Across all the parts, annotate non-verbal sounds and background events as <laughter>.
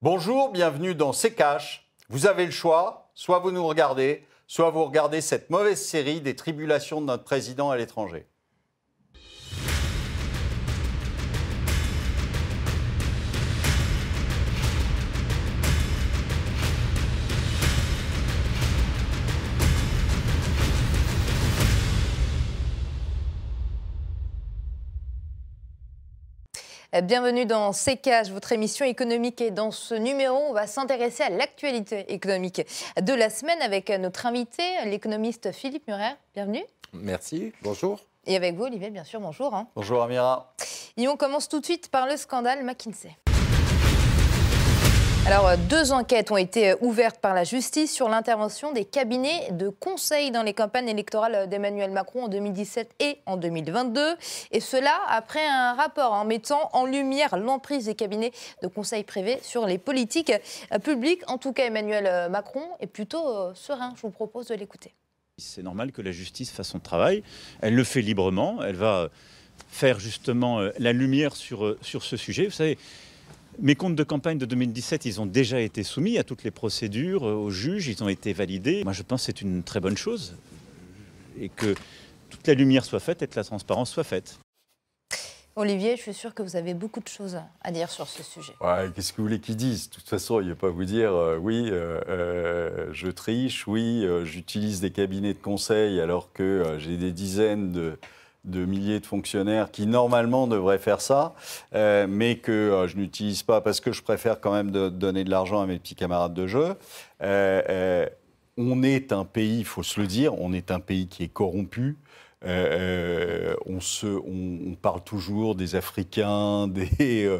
Bonjour, bienvenue dans C'est Cash. Vous avez le choix, soit vous nous regardez, soit vous regardez cette mauvaise série des tribulations de notre président à l'étranger. Bienvenue dans CKH, votre émission économique. Et dans ce numéro, on va s'intéresser à l'actualité économique de la semaine avec notre invité, l'économiste Philippe Murer. Bienvenue. Merci, bonjour. Et avec vous, Olivier, bien sûr, bonjour. Hein. Bonjour Amira. Et on commence tout de suite par le scandale McKinsey. Alors, euh, deux enquêtes ont été euh, ouvertes par la justice sur l'intervention des cabinets de conseil dans les campagnes électorales d'Emmanuel Macron en 2017 et en 2022. Et cela après un rapport en mettant en lumière l'emprise des cabinets de conseil privés sur les politiques euh, publiques. En tout cas, Emmanuel Macron est plutôt serein. Je vous propose de l'écouter. C'est normal que la justice fasse son travail. Elle le fait librement. Elle va faire justement la lumière sur, sur ce sujet. Vous savez, mes comptes de campagne de 2017, ils ont déjà été soumis à toutes les procédures, euh, aux juges, ils ont été validés. Moi, je pense que c'est une très bonne chose et que toute la lumière soit faite et que la transparence soit faite. Olivier, je suis sûr que vous avez beaucoup de choses à dire sur ce sujet. Ouais, Qu'est-ce que vous voulez qu'ils disent De toute façon, il ne va pas vous dire euh, oui, euh, je triche, oui, j'utilise des cabinets de conseil alors que j'ai des dizaines de, de milliers de fonctionnaires qui normalement devraient faire ça, euh, mais que euh, je n'utilise pas parce que je préfère quand même donner de l'argent à mes petits camarades de jeu. Euh, on est un pays, il faut se le dire, on est un pays qui est corrompu. On, se, on, parle toujours des Africains, <laughs> des,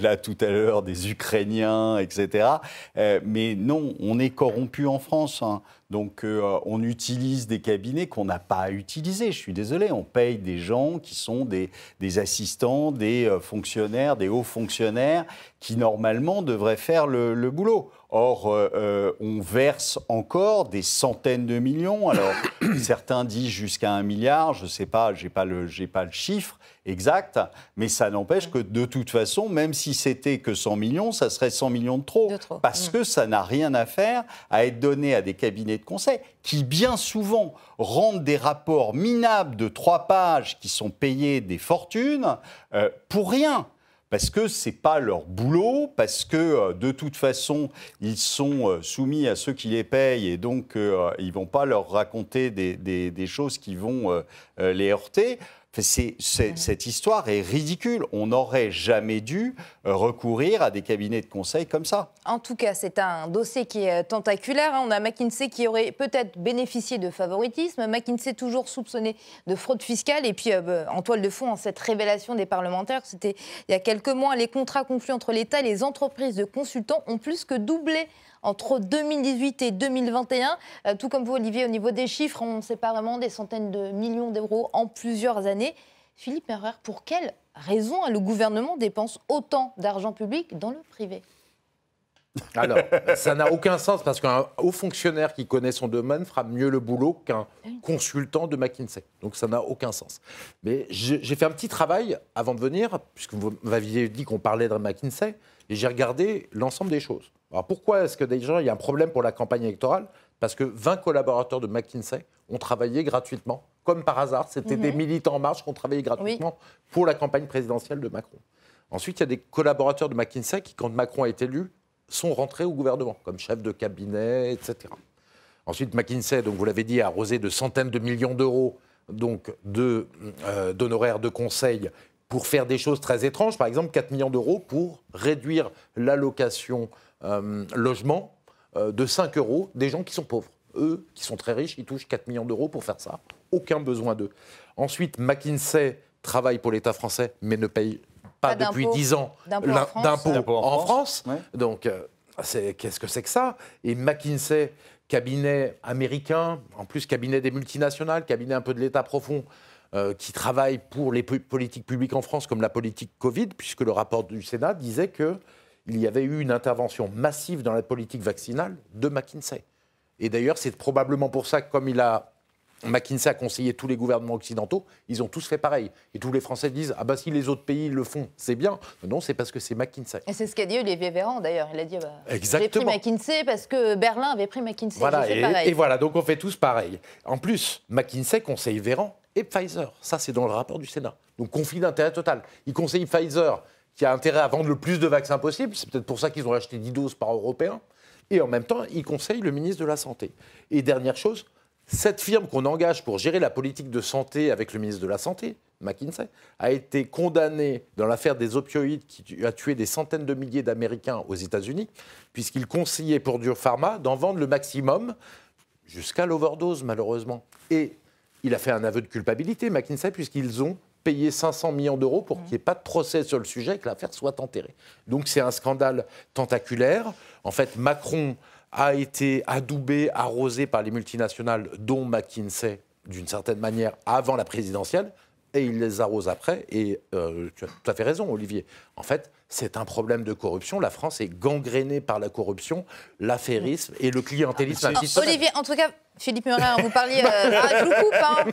là tout à l'heure des Ukrainiens, etc. mais non, on est corrompu en France. Hein. Donc euh, on utilise des cabinets qu'on n'a pas à utiliser. Je suis désolé, on paye des gens qui sont des, assistants, des euh, fonctionnaires, des hauts fonctionnaires qui normalement devraient faire le, boulot. Or, euh, on verse encore des centaines de millions. Alors, <coughs> certains disent jusqu'à un milliard. Je ne sais pas, je n'ai pas, pas le chiffre exact, mais ça n'empêche que de toute façon, même si c'était que 100 millions, ça serait 100 millions de trop. Parce mm. que ça n'a rien à faire à être donné à des cabinets de conseil qui, bien souvent, rendent des rapports minables de trois pages qui sont payés des fortunes euh, pour rien parce que ce n'est pas leur boulot, parce que euh, de toute façon, ils sont euh, soumis à ceux qui les payent et donc ils ne vont pas leur raconter des, des choses qui vont les heurter. Cette histoire est ridicule. On n'aurait jamais dû euh, recourir à des cabinets de conseil comme ça. En tout cas, c'est un dossier qui est tentaculaire. Hein. On a McKinsey qui aurait peut-être bénéficié de favoritisme, McKinsey toujours soupçonné de fraude fiscale. Et puis, euh, bah, en toile de fond, en cette révélation des parlementaires, c'était il y a quelques mois, les contrats conclus entre l'État et les entreprises de consultants ont plus que doublé entre 2018 et 2021. Euh, tout comme vous, Olivier, au niveau des chiffres, on ne sait pas vraiment des centaines de millions d'euros en plusieurs années. Philippe Merrer, pour quelle raison le gouvernement dépense autant d'argent public dans le privé? Alors, ça n'a aucun sens parce qu'un haut fonctionnaire qui connaît son domaine fera mieux le boulot qu'un consultant de McKinsey. Donc ça n'a aucun sens. Mais j'ai fait un petit travail avant de venir, puisque vous m'aviez dit qu'on parlait de McKinsey, et j'ai regardé l'ensemble des choses. Alors pourquoi est-ce que déjà il y a un problème pour la campagne électorale? Parce que 20 collaborateurs de McKinsey ont travaillé gratuitement, comme par hasard. C'était des mhm. militants en marche qui ont travaillé gratuitement pour la campagne présidentielle de Macron. Ensuite, il y a des collaborateurs de McKinsey qui, quand Macron a été élu, sont rentrés au gouvernement, comme chef de cabinet, etc. Ensuite, McKinsey, donc vous l'avez dit, a arrosé de centaines de millions d'euros donc euh, d'honoraires de, conseil pour faire des choses très étranges. Par exemple, 4 millions d'euros pour réduire l'allocation euh, logement euh, de 5 euros des gens qui sont pauvres. Eux, qui sont très riches, ils touchent 4 millions d'euros pour faire ça. Aucun besoin d'eux. Ensuite, McKinsey travaille pour l'État français, mais ne paye pas, depuis 10 ans d'impôts en, France. Donc, euh, qu'est-ce que c'est que ça? Et McKinsey, cabinet américain, en plus cabinet des multinationales, cabinet un peu de l'État profond, qui travaille pour les politiques publiques en France, comme la politique Covid, puisque le rapport du Sénat disait que il y avait eu une intervention massive dans la politique vaccinale de McKinsey. Et d'ailleurs, c'est probablement pour ça que, comme il a McKinsey a conseillé tous les gouvernements occidentaux, ils ont tous fait pareil. Et tous les Français disent Ah bah si les autres pays le font, c'est bien. Non, c'est parce que c'est McKinsey. Et c'est ce qu'a dit Olivier Véran d'ailleurs. Il a dit bah, J'ai pris McKinsey parce que Berlin avait pris McKinsey. Voilà, et, pareil. et voilà, donc on fait tous pareil. En plus, McKinsey conseille Véran et Pfizer. Ça, c'est dans le rapport du Sénat. Donc conflit d'intérêt total. Il conseille Pfizer, qui a intérêt à vendre le plus de vaccins possible. C'est peut-être pour ça qu'ils ont acheté 10 doses par Européen. Et en même temps, il conseille le ministre de la Santé. Et dernière chose, cette firme qu'on engage pour gérer la politique de santé avec le ministre de la Santé, McKinsey, a été condamnée dans l'affaire des opioïdes qui a tué des centaines de milliers d'Américains aux États-Unis, puisqu'il conseillait pour Dur Pharma d'en vendre le maximum jusqu'à l'overdose, malheureusement. Et il a fait un aveu de culpabilité, McKinsey, puisqu'ils ont payé 500 millions d'euros pour qu'il n'y ait pas de procès sur le sujet et que l'affaire soit enterrée. Donc c'est un scandale tentaculaire. En fait, Macron a été adoubé, arrosé par les multinationales, dont McKinsey, d'une certaine manière, avant la présidentielle, et il les arrose après. Et euh, tu as tout à fait raison, Olivier. En fait, c'est un problème de corruption. La France est gangrénée par la corruption, l'affairisme et le clientélisme Ah. Olivier, en tout cas, Philippe Murin, vous parliez. euh, ah, je vous coupe, hein.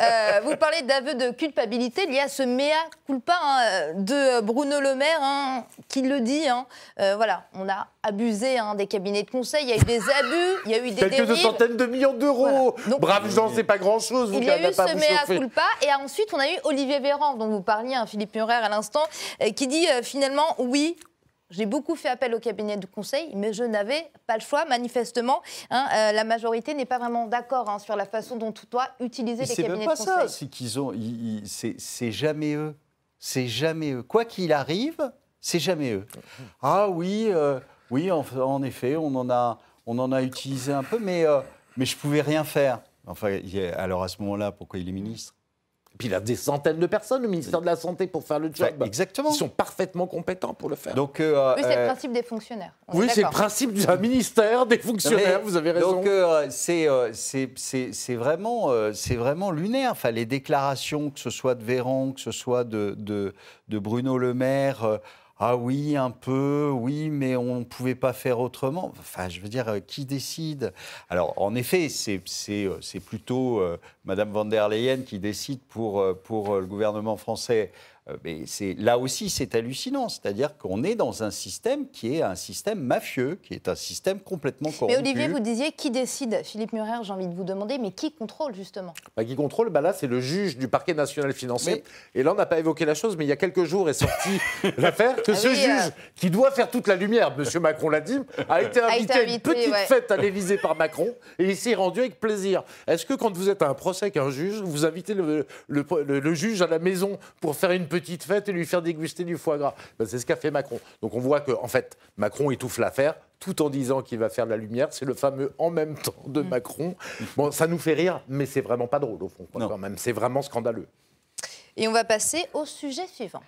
Euh, vous parlez d'aveu de culpabilité lié à ce mea culpa hein, de Bruno Le Maire, hein, qui le dit. hein. Euh, voilà, on a abusé hein, des cabinets de conseil, il y a eu des abus, il y a eu des Quelques dérives. centaines de millions d'euros. Voilà. Gens, c'est pas grand-chose. Vous Il y a eu ce mea culpa et ensuite on a eu Olivier Véran dont vous parliez, hein, Philippe Murer à l'instant, euh, qui dit euh, finalement oui. J'ai beaucoup fait appel au cabinet de conseil, mais je n'avais pas le choix, manifestement. hein, euh, la majorité n'est pas vraiment d'accord hein, sur la façon dont on doit utiliser Mais les c'est cabinets même pas de ça, conseil. c'est qu'ils ont, c'est c'est jamais eux, c'est jamais eux. Quoi qu'il arrive, c'est jamais eux. Ah oui, euh, oui, en, en effet, on en a, on en a utilisé un peu, mais euh, mais je pouvais rien faire. Enfin, alors à ce moment-là, pourquoi il est ministre? Puis il a des centaines de personnes au ministère de la Santé pour faire le job. Bah, exactement. Ils sont parfaitement compétents pour le faire. Donc, euh, Oui, c'est le euh, principe des fonctionnaires. On oui, est c'est le principe d'un ministère, des fonctionnaires, Mais- vous avez raison. Donc euh, c'est euh, c'est- c'est- c'est vraiment, euh, c'est vraiment lunaire. Enfin, les déclarations, que ce soit de Véran, que ce soit de, de, de Bruno Le Maire, euh, ah oui, un peu, oui, mais on ne pouvait pas faire autrement. Enfin, je veux dire, euh, qui décide? Alors, en effet, c'est euh, plutôt euh, Madame van der Leyen qui décide pour, euh, pour le gouvernement français. Euh, Mais c'est là aussi, c'est hallucinant. C'est-à-dire qu'on est dans un système qui est un système mafieux, qui est un système complètement corrompu. Mais Olivier, vous disiez qui décide Philippe Murer, j'ai envie de vous demander, mais qui contrôle justement? Bah, qui contrôle, bah là, c'est le juge du parquet national financier. Mais- Et là, on n'a pas évoqué la chose, mais il y a quelques jours est sortie <laughs> l'affaire que Ah ce oui, juge, euh. qui doit faire toute la lumière, M. Macron l'a dit, a <laughs> été A été invité à une petite ouais. fête à l'Élysée par Macron et il s'y est rendu avec plaisir. Est-ce que quand vous êtes à un procès avec un juge, vous invitez le, le- le- le juge à la maison pour faire une petite fête et lui faire déguster du foie gras Ben, C'est ce qu'a fait Macron. Donc on voit que, en fait, Macron étouffe l'affaire tout en disant qu'il va faire de la lumière. C'est le fameux en même temps de Mm. Macron. Bon, ça nous fait rire, mais c'est vraiment pas drôle au fond, quoi, Non. quand même. C'est vraiment scandaleux. Et on va passer au sujet suivant.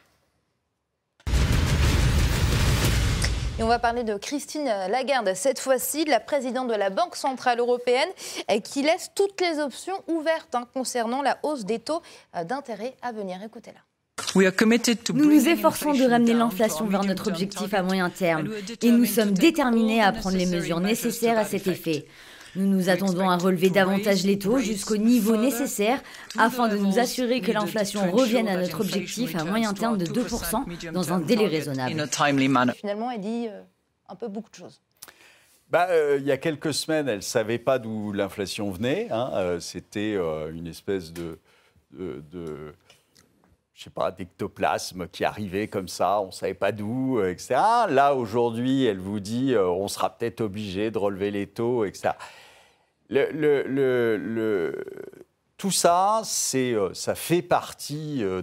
Et on va parler de Christine Lagarde, cette fois-ci, la présidente de la Banque Centrale Européenne, euh, qui laisse toutes les options ouvertes hein, concernant la hausse des taux euh, d'intérêt à venir. Écoutez-la. Nous nous efforçons de ramener l'inflation vers notre objectif à moyen terme et nous sommes déterminés à prendre les mesures nécessaires à cet effet. Nous nous attendons à relever davantage les taux jusqu'au niveau nécessaire afin de nous assurer que l'inflation revienne à notre objectif à moyen terme de 2% dans un délai raisonnable. Finalement, elle dit euh, un peu beaucoup de choses. Bah, euh, il y a quelques semaines, elle ne savait pas d'où l'inflation venait. hein. Euh, C'était euh, une espèce de, de, de- je sais pas, d'ectoplasme qui arrivait comme ça, on ne savait pas d'où, etc. Là, aujourd'hui, elle vous dit, euh, on sera peut-être obligé de relever les taux, etc. Tout ça, euh, ça fait partie euh,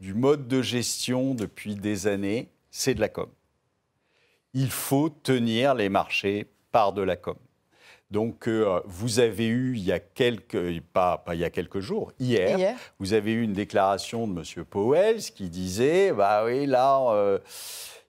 du mode de gestion depuis des années. C'est de la com il faut tenir les marchés par de la com. Donc, euh, vous avez eu, il y a quelques, pas, pas il y a quelques jours, hier, Hier. vous avez eu une déclaration de M. Powell qui disait, bah oui, là, euh,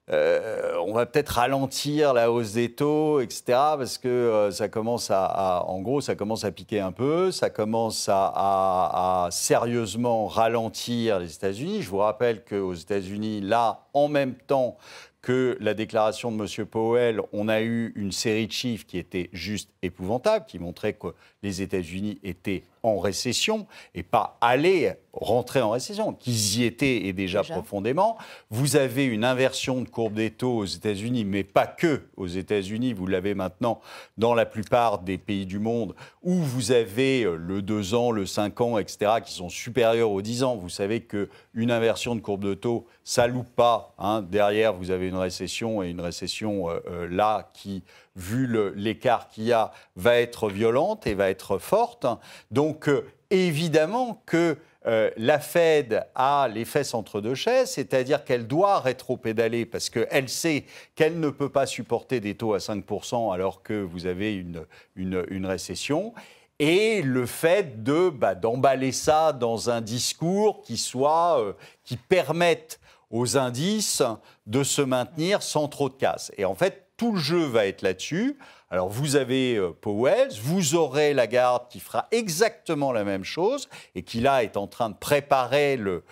euh, on va peut-être ralentir la hausse des taux, etc., parce que ça commence à, à- en gros, ça commence à piquer un peu, ça commence à, à- à sérieusement ralentir les États-Unis. Je vous rappelle qu'aux États-Unis, là, en même temps que la déclaration de M. Powell, on a eu une série de chiffres qui étaient juste épouvantables, qui montraient que les États-Unis étaient en récession et pas aller rentrer en récession, qu'ils y étaient et déjà, profondément. Vous avez une inversion de courbe des taux aux États-Unis, mais pas que aux États-Unis. Vous l'avez maintenant dans la plupart des pays du monde où vous avez euh, le 2 ans, le 5 ans, etc., qui sont supérieurs aux 10 ans. Vous savez qu'une inversion de courbe de taux, ça loupe pas. Hein. Derrière, vous avez une récession et une récession euh, euh, là qui vu l'écart qu'il y a, va être violente et va être forte. Donc, euh, évidemment que euh, la Fed a les fesses entre deux chaises, c'est-à-dire qu'elle doit rétro-pédaler parce qu'elle sait qu'elle ne peut pas supporter des taux à 5% alors que vous avez une, une, récession. Et le fait de bah, d'emballer ça dans un discours qui soit euh, qui permette aux indices de se maintenir sans trop de casse. Et en fait, tout le jeu va être là-dessus. Alors vous avez euh, Powell, vous aurez Lagarde qui fera exactement la même chose et qui là est en train de préparer le,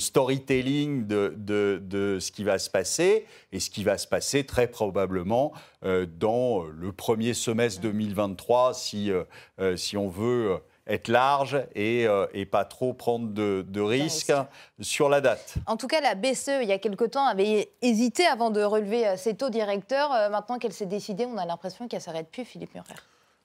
storytelling de, ce qui va se passer et ce qui va se passer très probablement euh, dans le premier semestre 2023 si, euh, si on veut être large euh, et, pas trop prendre de, risques sur la date. En tout cas, la BCE, il y a quelque temps, avait hésité avant de relever euh, ses taux directeurs. Euh, maintenant qu'elle s'est décidée, on a l'impression qu'elle s'arrête plus, Philippe Murer.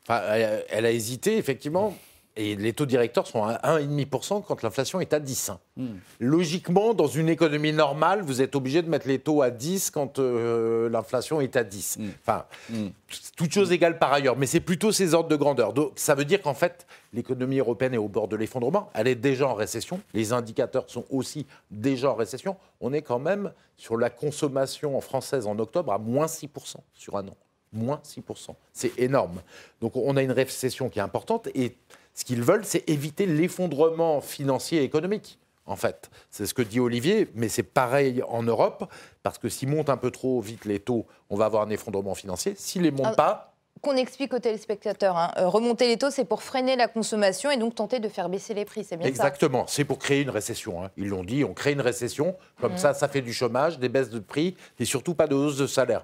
Enfin, elle a hésité, effectivement. Et les taux directeurs sont à 1,5% quand l'inflation est à 10. Hmm. Logiquement, dans une économie normale, vous êtes obligé de mettre les taux à 10 quand euh, l'inflation est à 10. Hmm. Enfin, mm. toute chose égale par ailleurs. Mais c'est plutôt ces ordres de grandeur. Donc, ça veut dire qu'en fait, l'économie européenne est au bord de l'effondrement. Elle est déjà en récession. Les indicateurs sont aussi déjà en récession. On est quand même sur la consommation française en octobre à moins 6% sur un an. Moins 6%. C'est énorme. Donc, on a une récession qui est importante. Et ce qu'ils veulent, c'est éviter l'effondrement financier et économique. En fait, c'est ce que dit Olivier, mais c'est pareil en Europe, parce que s'ils montent un peu trop vite les taux, on va avoir un effondrement financier. S'ils ne les montent ah, pas, qu'on explique aux téléspectateurs. Hein. Euh, remonter les taux, c'est pour freiner la consommation et donc tenter de faire baisser les prix, c'est bien Exactement, c'est pour créer une récession. Hein. Ils l'ont dit, on crée une récession, comme mmh. ça, ça fait du chômage, des baisses de prix et surtout pas de hausse de salaire.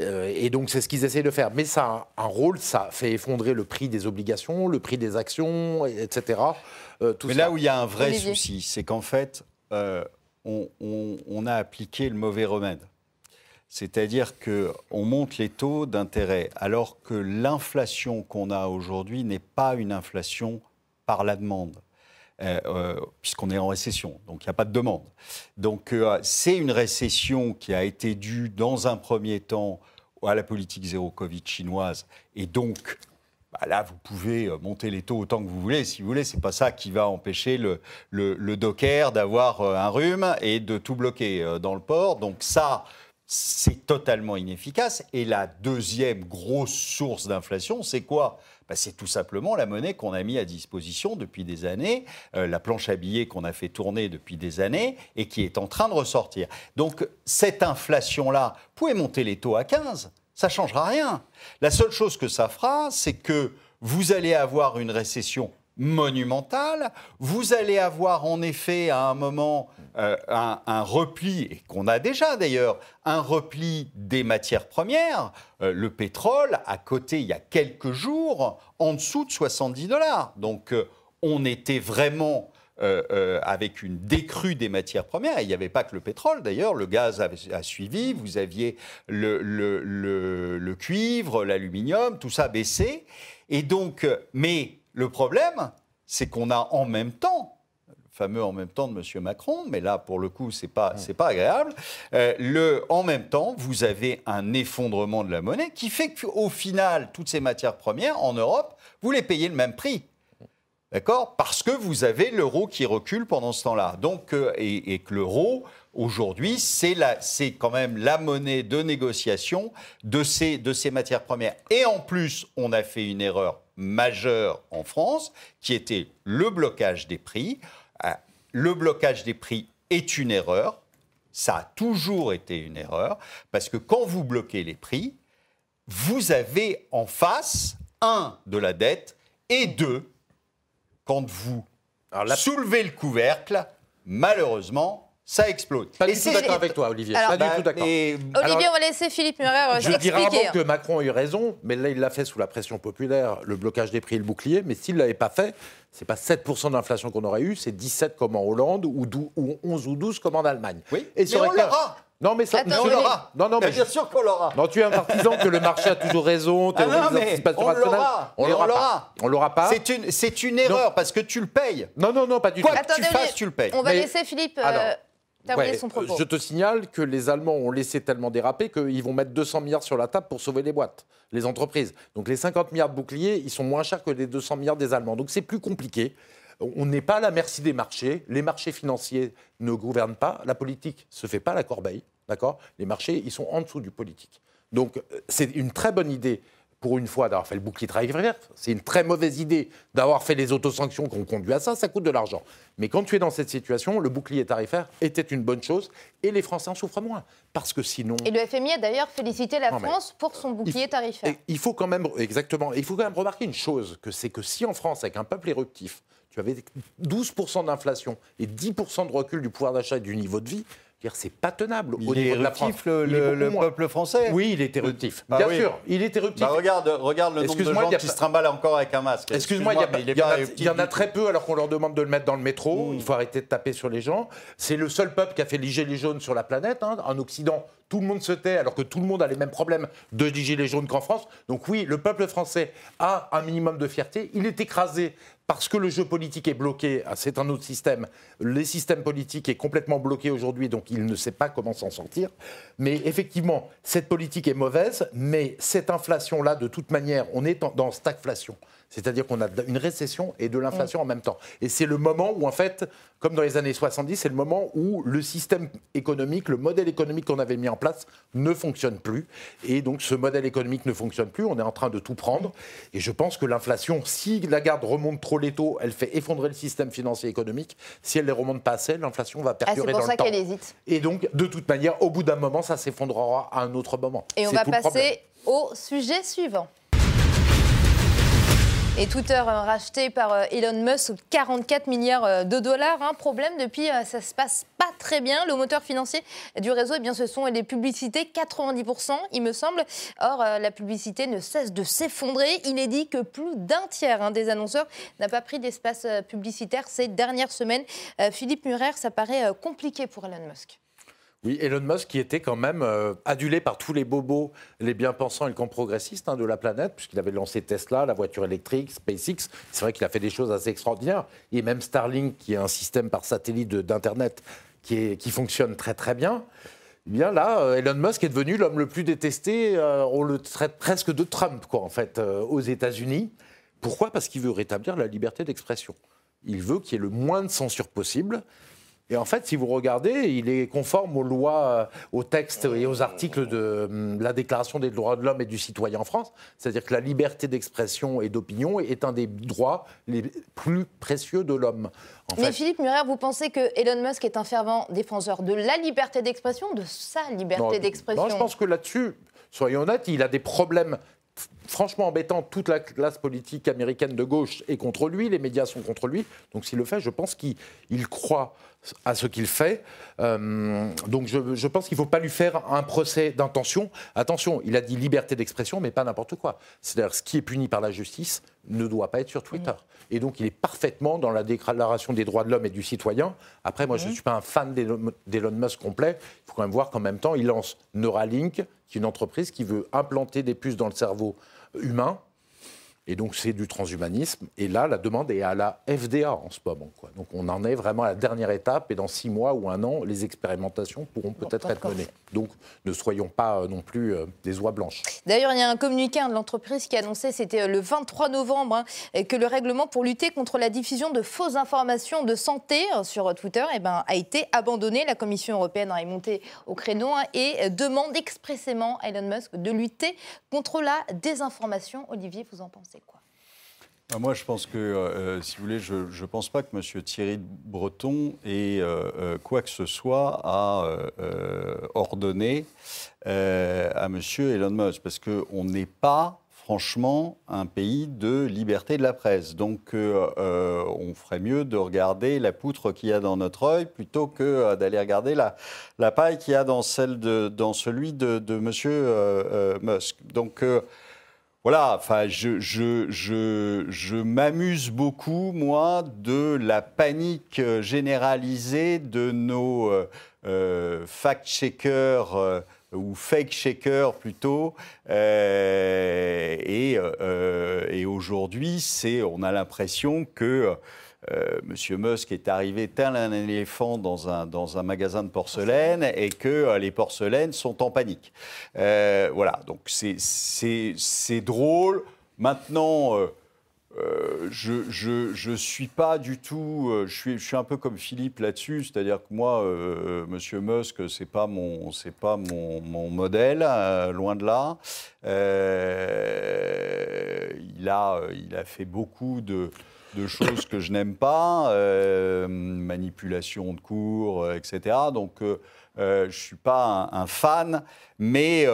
Euh, et donc, c'est ce qu'ils essaient de faire. Mais ça a un rôle, ça fait effondrer le prix des obligations, le prix des actions, etc. Euh, Mais là où il y a un vrai souci, c'est qu'en fait, euh, on, a appliqué le mauvais remède. C'est-à-dire qu'on monte les taux d'intérêt alors que l'inflation qu'on a aujourd'hui n'est pas une inflation par la demande. puisqu'on est en récession, donc il n'y a pas de demande. Donc c'est une récession qui a été due dans un premier temps à la politique zéro Covid chinoise. Et donc, bah là, vous pouvez euh, monter les taux autant que vous voulez, si vous voulez. C'est pas ça qui va empêcher le, le, docker d'avoir euh, un rhume et de tout bloquer euh, dans le port. Donc ça, c'est totalement inefficace. Et la deuxième grosse source d'inflation, c'est quoi? Bah, c'est tout simplement la monnaie qu'on a mis à disposition depuis des années, euh, la planche à billets qu'on a fait tourner depuis des années et qui est en train de ressortir. Donc cette inflation-là, vous pouvez monter les taux à 15, ça ne changera rien. La seule chose que ça fera, c'est que vous allez avoir une récession monumentale. Vous allez avoir en effet à un moment euh, un, repli, et qu'on a déjà d'ailleurs, un repli des matières premières. Euh, le pétrole à côté il y a quelques jours en dessous de 70 dollars. Donc euh, on était vraiment avec une décrue des matières premières. il n'y avait pas que le pétrole, d'ailleurs, le gaz a, suivi, vous aviez le, le cuivre, l'aluminium, tout ça baissé. Et donc, mais le problème, c'est qu'on a en même temps le fameux en même temps de M. Macron, mais là, pour le coup, ce n'est pas, pas agréable. Euh, en même temps, vous avez un effondrement de la monnaie qui fait qu'au final, toutes ces matières premières, en Europe, vous les payez le même prix. D'accord? Parce que vous avez l'euro qui recule pendant ce temps-là. Donc, euh, et, que l'euro, aujourd'hui, c'est quand même la monnaie de négociation de ces, de ces matières premières. Et en plus, on a fait une erreur majeur en France, qui était le blocage des prix. Euh, le blocage des prix est une erreur. Ça a toujours été une erreur, parce que quand vous bloquez les prix, vous avez en face, un, de la dette, et deux, quand vous soulevez le couvercle, malheureusement, ça explose. Pas du tout d'accord avec toi, Olivier. pas du tout d'accord. Olivier, on va laisser Philippe Murer euh, Je dirais avant que Macron a eu raison, mais là, il l'a fait sous la pression populaire, le blocage des prix et le bouclier. Mais s'il ne l'avait pas fait, c'est pas 7% d'inflation qu'on aurait eu, c'est 17 comme en Hollande, ou, 11 ou 12 comme en Allemagne. Oui, et mais on l'aura non, mais ça, on l'aura. Non, non, mais bien sûr qu'on l'aura. Non, tu es un partisan que le marché a toujours raison. Ah non, mais on l'aura. On l'aura. On l'aura pas. C'est une, c'est une erreur parce que tu le payes. Non, non, non, pas du tout. Quoi que tu fasses, tu le payes. On va laisser Philippe. Euh, je te signale que les Allemands ont laissé tellement déraper qu'ils vont mettre 200 milliards sur la table pour sauver les boîtes, les entreprises. Donc les 50 milliards de boucliers, ils sont moins chers que les 200 milliards des Allemands. Donc c'est plus compliqué. On n'est pas à la merci des marchés. Les marchés financiers ne gouvernent pas. La politique ne se fait pas la corbeille. D'accord? Les marchés, ils sont en dessous du politique. Donc euh, c'est une très bonne idée pour une fois, d'avoir fait le bouclier tarifaire. C'est une très mauvaise idée d'avoir fait les autosanctions qui ont conduit à ça. Ça coûte de l'argent. Mais quand tu es dans cette situation, le bouclier tarifaire était une bonne chose et les Français en souffrent moins. Parce que sinon. Et le FMI a d'ailleurs félicité la France pour son bouclier tarifaire. Il faut quand même, exactement, il faut quand même remarquer une chose que c'est que si en France, avec un peuple éruptif, tu avais 12% d'inflation et 10% de recul du pouvoir d'achat et du niveau de vie, c'est pas tenable il au niveau de la France. Le, le peuple français Oui, il est éruptif. Bien ah sûr, il est éruptif. Bah regarde, regarde le nombre de gens qui se trimballent encore avec un masque. Excuse-moi, il, y, en a très peu alors qu'on leur demande de le mettre dans le métro. Il faut arrêter de taper sur les gens. C'est le seul peuple qui a fait les gilets jaunes sur la planète. Hein. En Occident, tout le monde se tait alors que tout le monde a les mêmes problèmes de gilets jaunes qu'en France. Donc oui, le peuple français a un minimum de fierté. Il est écrasé parce que le jeu politique est bloqué, ah, c'est un autre système, le système politique est complètement bloqué aujourd'hui, donc il ne sait pas comment s'en sortir. Mais effectivement, cette politique est mauvaise, mais cette inflation-là, de toute manière, on est dans stagflation. C'est-à-dire qu'on a une récession et de l'inflation en même temps. Et c'est le moment où, en fait, comme dans les années 70, c'est le moment où le système économique, le modèle économique qu'on avait mis en place ne fonctionne plus. Et donc ce modèle économique ne fonctionne plus, on est en train de tout prendre. Et je pense que l'inflation, si la garde remonte trop les taux, elle fait effondrer le système financier économique. Si elle ne les remonte pas assez, l'inflation va ah, perdurer dans le temps. C'est pour ça qu'elle hésite. Et donc, de toute manière, au bout d'un moment, ça s'effondrera à un autre moment. Et on va passer au sujet suivant. Et Twitter euh, racheté par euh, Elon Musk 44 milliards euh, de dollars. Un problème depuis, ça se passe pas très bien. Le moteur financier du réseau, eh bien, ce sont les publicités, 90%, il me semble. Or, la publicité ne cesse de s'effondrer. Il est dit que plus d'un tiers hein, des annonceurs n'a pas pris d'espace publicitaire ces dernières semaines. Philippe Murer, ça paraît compliqué pour Elon Musk. Oui, Elon Musk qui était quand même euh, adulé par tous les bobos, les bien-pensants et le camp hein, de la planète, puisqu'il avait lancé Tesla, la voiture électrique, SpaceX. C'est vrai qu'il a fait des choses assez extraordinaires. Et même Starlink, qui est un système par satellite d'Internet qui, qui, fonctionne très très bien. Eh bien là, euh, Elon Musk est devenu l'homme le plus détesté. Euh, on le traite presque de Trump, quoi, en fait, aux États-Unis. Pourquoi? Parce qu'il veut rétablir la liberté d'expression. Il veut qu'il y ait le moins de censure possible. Et en fait, si vous regardez, il est conforme aux lois, euh, aux textes et aux articles de hum, la Déclaration des droits de l'homme et du citoyen en France. C'est-à-dire que la liberté d'expression et d'opinion est un des droits les plus précieux de l'homme. Mais Philippe Murer, vous pensez que Elon Musk est un fervent défenseur de la liberté d'expression, de sa liberté d'expression Non, je pense que là-dessus, soyons honnêtes, il a des problèmes franchement embêtants. Toute la classe politique américaine de gauche est contre lui, les médias sont contre lui. Donc s'il le fait, je pense qu'il croit à ce qu'il fait. Euh, donc je, pense qu'il ne faut pas lui faire un procès d'intention. Attention, il a dit liberté d'expression, mais pas n'importe quoi. C'est-à-dire ce qui est puni par la justice ne doit pas être sur Twitter. Et donc il est parfaitement dans la déclaration des droits de l'homme et du citoyen. Après, moi, je ne suis pas un fan d'Elon Musk complet. Il faut quand même voir qu'en même temps, il lance Neuralink, qui est une entreprise qui veut implanter des puces dans le cerveau humain et donc, c'est du transhumanisme. Et là, la demande est à la FDA en ce moment. Quoi. Donc, on en est vraiment à la dernière étape. Et dans six mois ou un an, les expérimentations pourront peut-être être menées. Donc, ne soyons pas euh, non plus euh, des oies blanches. D'ailleurs, il y a un communiqué de l'entreprise qui annonçait, c'était euh, le 23 novembre, hein, que le règlement pour lutter contre la diffusion de fausses informations de santé sur Twitter eh ben, a été abandonné. La Commission européenne est montée au créneau hein, et demande expressément à Elon Musk de lutter contre la désinformation. Olivier, vous en pensez moi, je pense que, euh, euh, si vous voulez, je ne pense pas que M. Thierry Breton ait euh, quoi que ce soit à ordonner à M. Elon Musk, parce qu'on n'est pas franchement un pays de liberté de la presse. Donc on ferait mieux de regarder la poutre qu'il y a dans notre œil plutôt que d'aller regarder la, paille qu'il y a dans, celle de, celui de, de M. Musk. Donc voilà, enfin, je, je, m'amuse beaucoup, moi, de la panique généralisée de nos euh, euh, fact-checkers euh, ou fake-checkers plutôt. et, et aujourd'hui, on a l'impression que euh, Monsieur Musk est arrivé tel un éléphant dans un, dans un magasin de porcelaine et que euh, les porcelaines sont en panique. Euh, voilà, donc c'est drôle. Maintenant, je ne suis pas du tout. je, suis, je suis un peu comme Philippe là-dessus, c'est-à-dire que moi, Monsieur Musk, c'est pas mon, pas mon, mon modèle, loin de là. il a, il a fait beaucoup de de choses que je n'aime pas, euh, manipulation de cours, euh, etc. Donc, euh, je ne suis pas un, fan, mais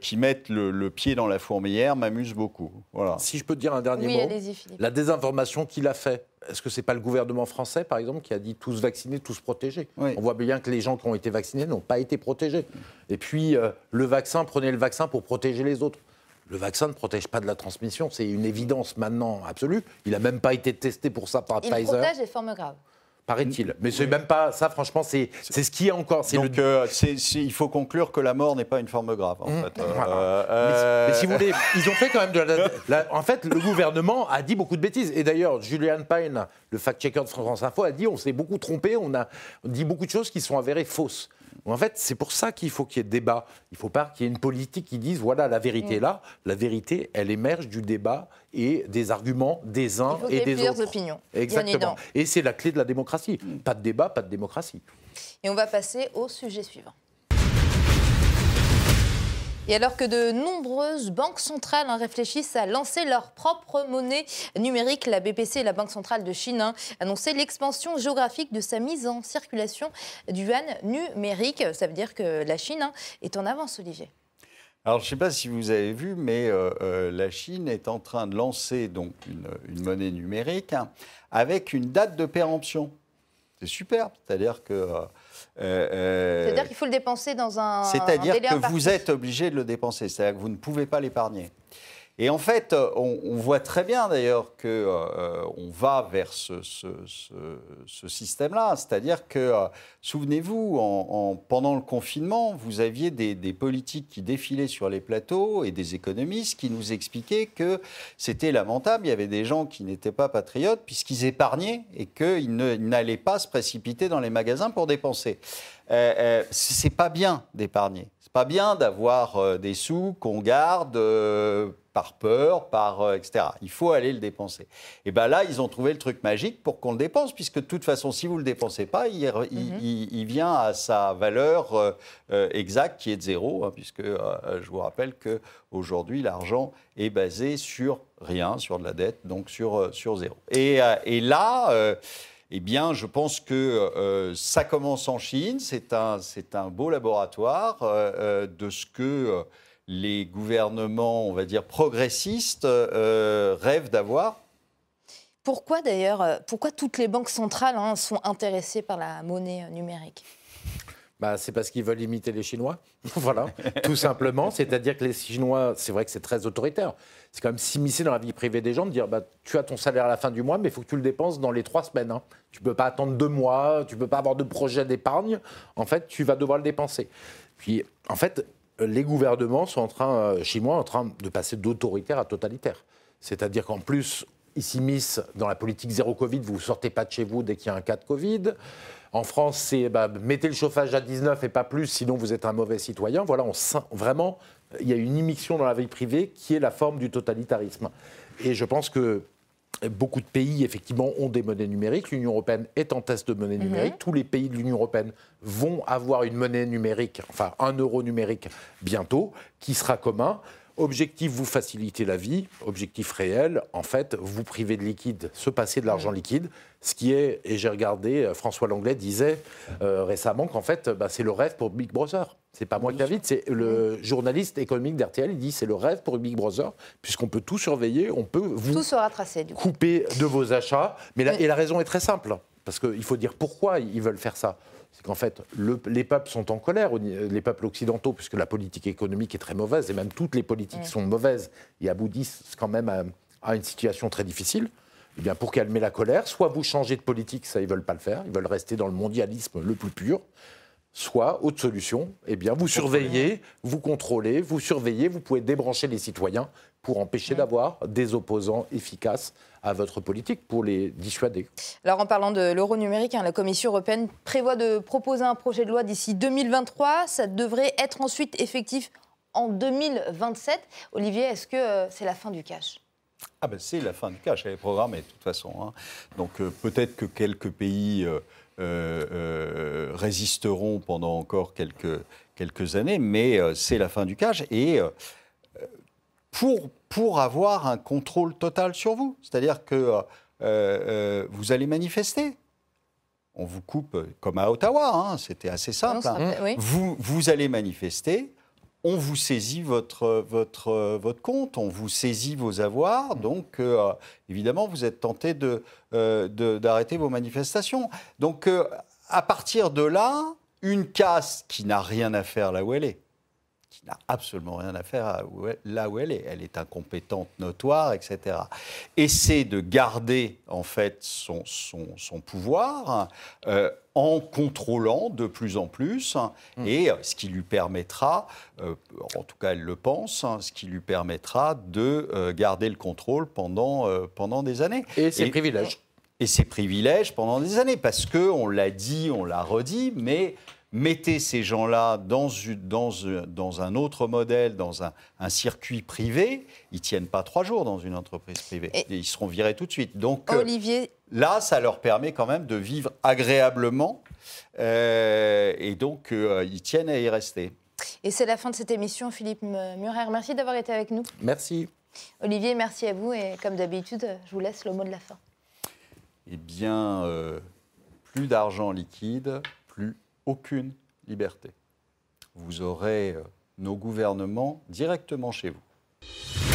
qui mettent le, pied dans la fourmilière m'amuse beaucoup. Voilà. Si je peux te dire un dernier mot, la désinformation qu'il a fait, est-ce que ce n'est pas le gouvernement français, par exemple, qui a dit tous vaccinés, tous protégés? On voit bien que les gens qui ont été vaccinés n'ont pas été protégés. Et puis, le vaccin, prenez le vaccin pour protéger les autres. Le vaccin ne protège pas de la transmission, c'est une évidence maintenant absolue. Il n'a même pas été testé pour ça par Pfizer. Il protège les formes graves paraît-il. Mais c'est même pas ça, franchement, c'est ce qui est encore. Donc, euh, il faut conclure que la mort n'est pas une forme grave, en mmh. fait. Euh, mais, si vous voulez, <laughs> ils ont fait quand même de la, En fait, le gouvernement a dit beaucoup de bêtises. Et d'ailleurs, Julian Payne, le fact-checker de France Info, a dit on s'est beaucoup trompé, on a dit beaucoup de choses qui sont avérées fausses. En fait, c'est pour ça qu'il faut qu'il y ait débat. Il ne faut pas qu'il y ait une politique qui dise voilà, la vérité est là. La vérité, elle émerge du débat et des arguments des uns et des autres. opinions. Exactement. Et c'est la clé de la démocratie. Pas de débat, pas de démocratie. Et on va passer au sujet suivant. Et alors que de nombreuses banques centrales hein, réfléchissent à lancer leur propre monnaie numérique, la BPC, la Banque centrale de Chine, hein, annonçait l'expansion géographique de sa mise en circulation du yuan numérique. Ça veut dire que la Chine hein, est en avance, Olivier. Alors, je ne sais pas si vous avez vu, mais euh, euh, la Chine est en train de lancer donc une, monnaie numérique avec une date de péremption. C'est super, c'est-à-dire que euh, euh, c'est-à-dire qu'il faut le dépenser dans un. C'est-à-dire que vous êtes obligé de le dépenser, c'est-à-dire que vous ne pouvez pas l'épargner. Et en fait, on, voit très bien d'ailleurs qu'on euh, va vers ce, système-là. C'est-à-dire que, euh, souvenez-vous, en, pendant le confinement, vous aviez des, politiques qui défilaient sur les plateaux et des économistes qui nous expliquaient que c'était lamentable. Il y avait des gens qui n'étaient pas patriotes puisqu'ils épargnaient et qu'ils n'allaient pas se précipiter dans les magasins pour dépenser. Euh, c'est pas bien d'épargner. C'est pas bien d'avoir des sous qu'on garde par peur, par euh, etc. Il faut aller le dépenser. Et bien là, ils ont trouvé le truc magique pour qu'on le dépense, puisque de toute façon, si vous ne le dépensez pas, il, mhm. vient à sa valeur euh, euh, exacte qui est de zéro, hein, puisque je vous rappelle qu'aujourd'hui, l'argent est basé sur rien, sur de la dette, donc sur, sur zéro. Et, et là... Eh bien, je pense que ça commence en Chine. C'est un, un beau laboratoire de ce que les gouvernements, on va dire, progressistes euh, rêvent d'avoir. Pourquoi d'ailleurs, euh, pourquoi toutes les banques centrales hein, sont intéressées par la monnaie euh, numérique? Bah, c'est parce qu'ils veulent imiter les Chinois. <laughs> voilà, tout simplement. C'est-à-dire que les Chinois, c'est vrai que c'est très autoritaire. C'est quand même s'immiscer dans la vie privée des gens, de dire bah, tu as ton salaire à la fin du mois, mais il faut que tu le dépenses dans les trois semaines. Hein. Tu ne peux pas attendre deux mois, tu ne peux pas avoir de projet d'épargne. En fait, tu vas devoir le dépenser. Puis, en fait, les gouvernements sont en train, euh, chinois, en train de passer d'autoritaire à totalitaire. C'est-à-dire qu'en plus, ils s'immiscent dans la politique zéro Covid, vous ne sortez pas de chez vous dès qu'il y a un cas de Covid. En France, c'est bah, mettez le chauffage à 19 et pas plus, sinon vous êtes un mauvais citoyen. Voilà, on, vraiment, il y a une immixtion dans la vie privée qui est la forme du totalitarisme. Et je pense que Beaucoup de pays, effectivement, ont des monnaies numériques. L'Union européenne est en test de monnaie mhm. numérique. Tous les pays de l'Union européenne vont avoir une monnaie numérique, enfin un euro numérique bientôt, qui sera commun. Objectif, vous faciliter la vie. Objectif réel, en fait, vous priver de liquide, se passer de l'argent liquide. Ce qui est, et j'ai regardé, euh, François Langlais disait euh, récemment qu'en fait, bah, c'est le rêve pour Big Brother. C'est pas moi qui l'invite, c'est le journaliste économique d'RTL. Il dit c'est le rêve pour Big Brother, puisqu'on peut tout surveiller, on peut vous tout sera tracé, couper de vos achats. Mais et la raison est très simple, parce qu'il faut dire pourquoi ils veulent faire ça c'est qu'en fait, les peuples sont en colère, les peuples occidentaux, puisque la politique économique est très mauvaise, et même toutes les politiques sont mauvaises et aboutissent quand même à, une situation très difficile. Eh bien, pour calmer la colère, soit vous changez de politique, ça ils veulent pas le faire, ils veulent rester dans le mondialisme le plus pur. Soit, autre solution, eh bien, vous surveillez, vous contrôlez, vous surveillez, vous pouvez débrancher les citoyens pour empêcher d'avoir des opposants efficaces à votre politique pour les dissuader. Alors en parlant de l'euro numérique, hein, la Commission européenne prévoit de proposer un projet de loi d'ici 2023. Ça devrait être ensuite effectif en 2027. Olivier, est-ce que euh, c'est la fin du cash? Ah ben c'est la fin du cash, elle est programmée de toute façon. Hein. Donc euh, peut-être que quelques pays euh, résisteront pendant encore quelques, quelques années, mais c'est la fin du cash. Et pour, pour avoir un contrôle total sur vous. C'est-à-dire que euh, euh, vous allez manifester. On vous coupe comme à Ottawa, hein, c'était assez simple. Hein. vous, vous allez manifester, on vous saisit votre, votre, votre compte, on vous saisit vos avoirs, donc euh, évidemment vous êtes tenté d'arrêter de, vos manifestations. Donc à partir de là, une casse qui n'a rien à faire là où elle est, qui n'a absolument rien à faire là où elle est. Elle est incompétente, notoire, etc. Essaie de garder en fait son, son, pouvoir euh, en contrôlant de plus en plus, mmh. et ce qui lui permettra, euh, en tout cas elle le pense, hein, ce qui lui permettra de euh, garder le contrôle pendant, pendant des années. Et ses privilèges. Et ses privilèges pendant des années, parce que on l'a dit, on l'a redit, mais mettez ces gens-là dans, dans, dans, un autre modèle, dans un, circuit privé, ils tiennent pas trois jours dans une entreprise privée. Et ils seront virés tout de suite. Donc euh, Olivier... là, ça leur permet quand même de vivre agréablement. Euh, et donc, euh, ils tiennent à y rester. Et c'est la fin de cette émission, Philippe Murer. Merci d'avoir été avec nous. Merci. Olivier, merci à vous. Et comme d'habitude, je vous laisse le mot de la fin. Eh bien, plus d'argent liquide, plus aucune liberté. Vous aurez euh, nos gouvernements directement chez vous.